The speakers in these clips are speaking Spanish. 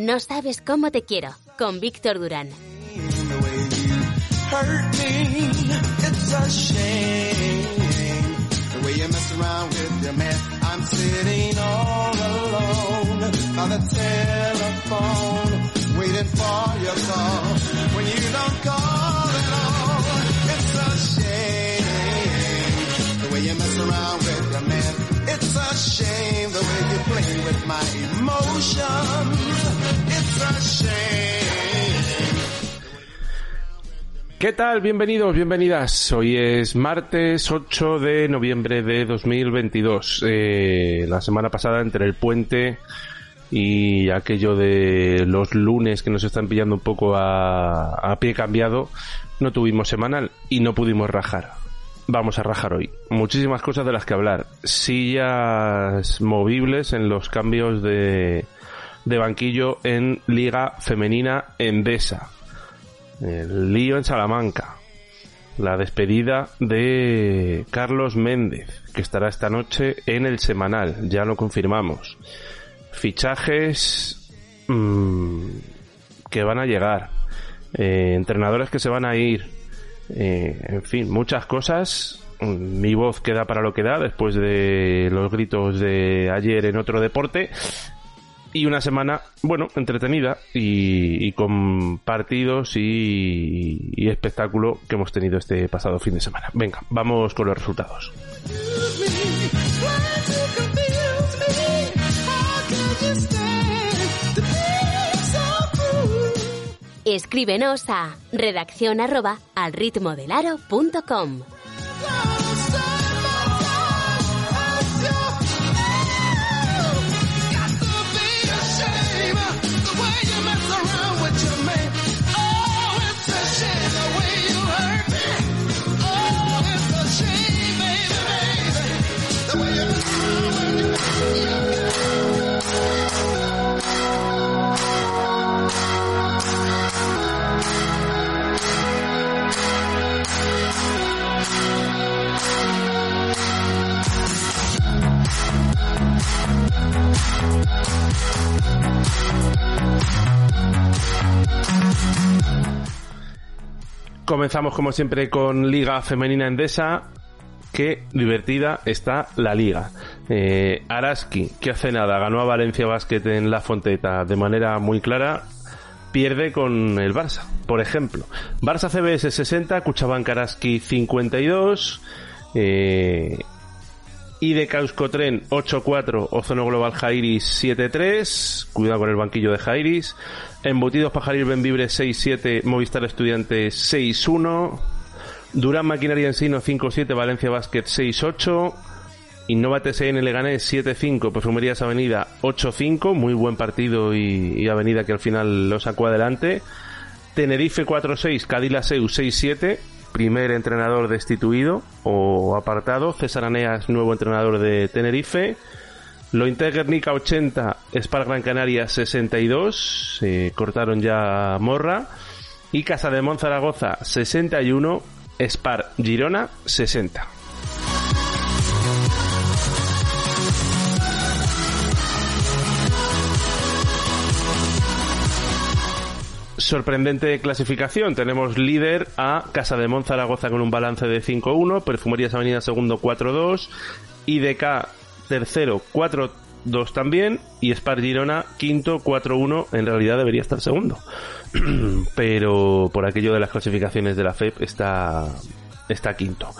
No sabes cómo te quiero, con Víctor Durán. shame ¿Qué tal? Bienvenidos, bienvenidas. Hoy es martes 8 de noviembre de 2022. Eh, la semana pasada, entre el puente y aquello de los lunes que nos están pillando un poco a, a pie cambiado, no tuvimos semanal y no pudimos rajar. Vamos a rajar hoy. Muchísimas cosas de las que hablar. Sillas movibles en los cambios de, de banquillo en Liga Femenina Endesa el lío en Salamanca, la despedida de Carlos Méndez, que estará esta noche en el semanal, ya lo confirmamos. Fichajes mmm, que van a llegar, eh, entrenadores que se van a ir, eh, en fin, muchas cosas. Mi voz queda para lo que da después de los gritos de ayer en otro deporte y una semana, bueno, entretenida y, con partidos y, y, espectáculo que hemos tenido este pasado fin de semana. Venga, vamos con los resultados. Escríbenos a redacción arroba al ritmo del. Comenzamos como siempre con Liga Femenina Endesa. Qué divertida está la liga. Eh, Araski, que hace nada, ganó a Valencia Basket en la Fonteta de manera muy clara. Pierde con el Barça, por ejemplo. Barça CBS 60, Cuchabank Araski 52. Eh, y de Euskotren 8-4, Ozono Global Jairis 7-3, cuidado con el banquillo de Jairis, Embutidos Pajaril Benvibre 6-7, Movistar Estudiantes 6-1, Durán Maquinaria Ensino 5-7, Valencia Basket 6-8, Innova TSN Leganés 7-5, Perfumerías Avenida 8-5, muy buen partido y, y, Avenida que al final lo sacó adelante, Tenerife 4-6, Cadila Seu 6-7, primer entrenador destituido o apartado. César Aneas, nuevo entrenador de Tenerife. Lo Guernica 80, Spar Gran Canaria 62, se cortaron ya Morra. Y Casa de Zaragoza 61, Spar Girona 60. Sorprendente clasificación. Tenemos líder a Casa de Zaragoza con un balance de 5-1, Perfumerías Avenida segundo 4-2, IDK tercero 4-2 también y Spar Girona quinto 4-1. En realidad debería estar segundo, pero por aquello de las clasificaciones de la FEP está, está quinto.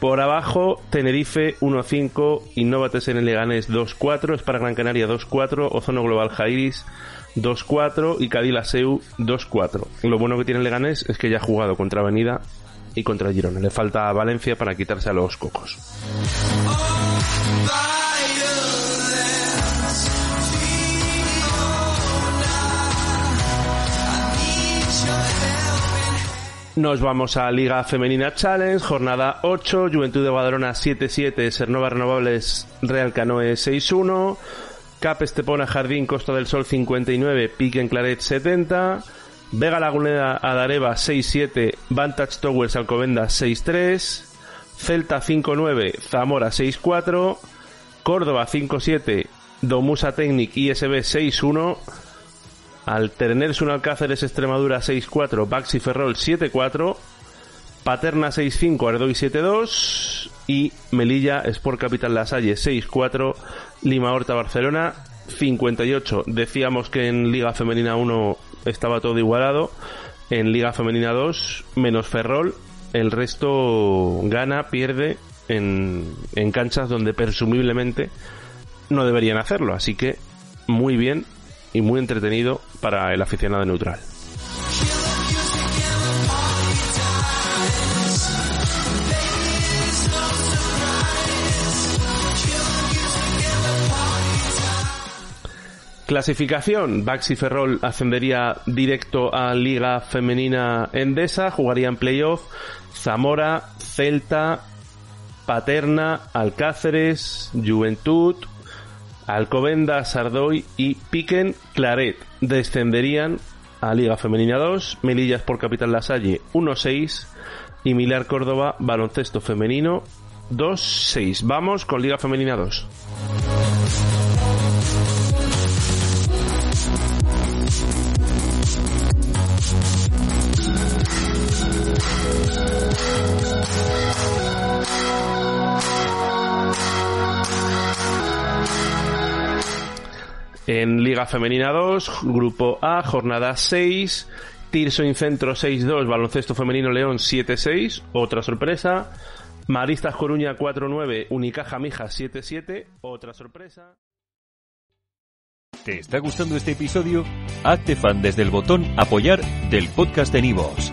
Por abajo, Tenerife 1-5, Innovates en el Leganés 2-4, Spar Gran Canaria 2-4, Ozono Global Jairis 2-4 y Cadila Seu 2-4. Lo bueno que tiene Leganés es que ya ha jugado contra Avenida y contra Girona. Le falta a Valencia para quitarse a los cocos. Nos vamos a Liga Femenina Challenge, jornada 8, Juventud de Badalona 7-7, Sernova Renovables Real Canoe 6-1, Cap Estepona Jardín Costa del Sol 59, Pique en Claret 70, Vega Lagunera Adareva 6-7, Vantage Towers Alcobenda 6-3, Celta 5-9, Zamora 6-4, Córdoba 5-7, Domusa Technic ISB 6-1, Al un Alcáceres Extremadura 6-4, Baxi Ferrol 7-4, Paterna 6-5, Ardoy 7-2 y Melilla Sport Capital Lasalle 6-4, Lima Horta Barcelona 58. Decíamos que en Liga Femenina 1 estaba todo igualado, en Liga Femenina 2 menos Ferrol, el resto gana, pierde en, en canchas donde presumiblemente no deberían hacerlo, así que muy bien y muy entretenido para el aficionado neutral. Clasificación, Baxi Ferrol ascendería directo a Liga Femenina Endesa, jugaría en playoff Zamora, Celta, Paterna, Alcáceres, Juventud, Alcobenda, Sardoy y Piquen Claret descenderían a Liga Femenina 2, Melillas por Capital Lasalle 1-6 y Milar Córdoba Baloncesto Femenino 2-6. Vamos con Liga Femenina 2. En Liga Femenina 2, Grupo A, jornada 6, Tirso Incentro 6-2, Baloncesto Femenino León 7-6, otra sorpresa. Maristas Coruña 4-9, Unicaja Mija 7-7, otra sorpresa. ¿Te está gustando este episodio? Hazte fan desde el botón Apoyar del podcast de Nivos.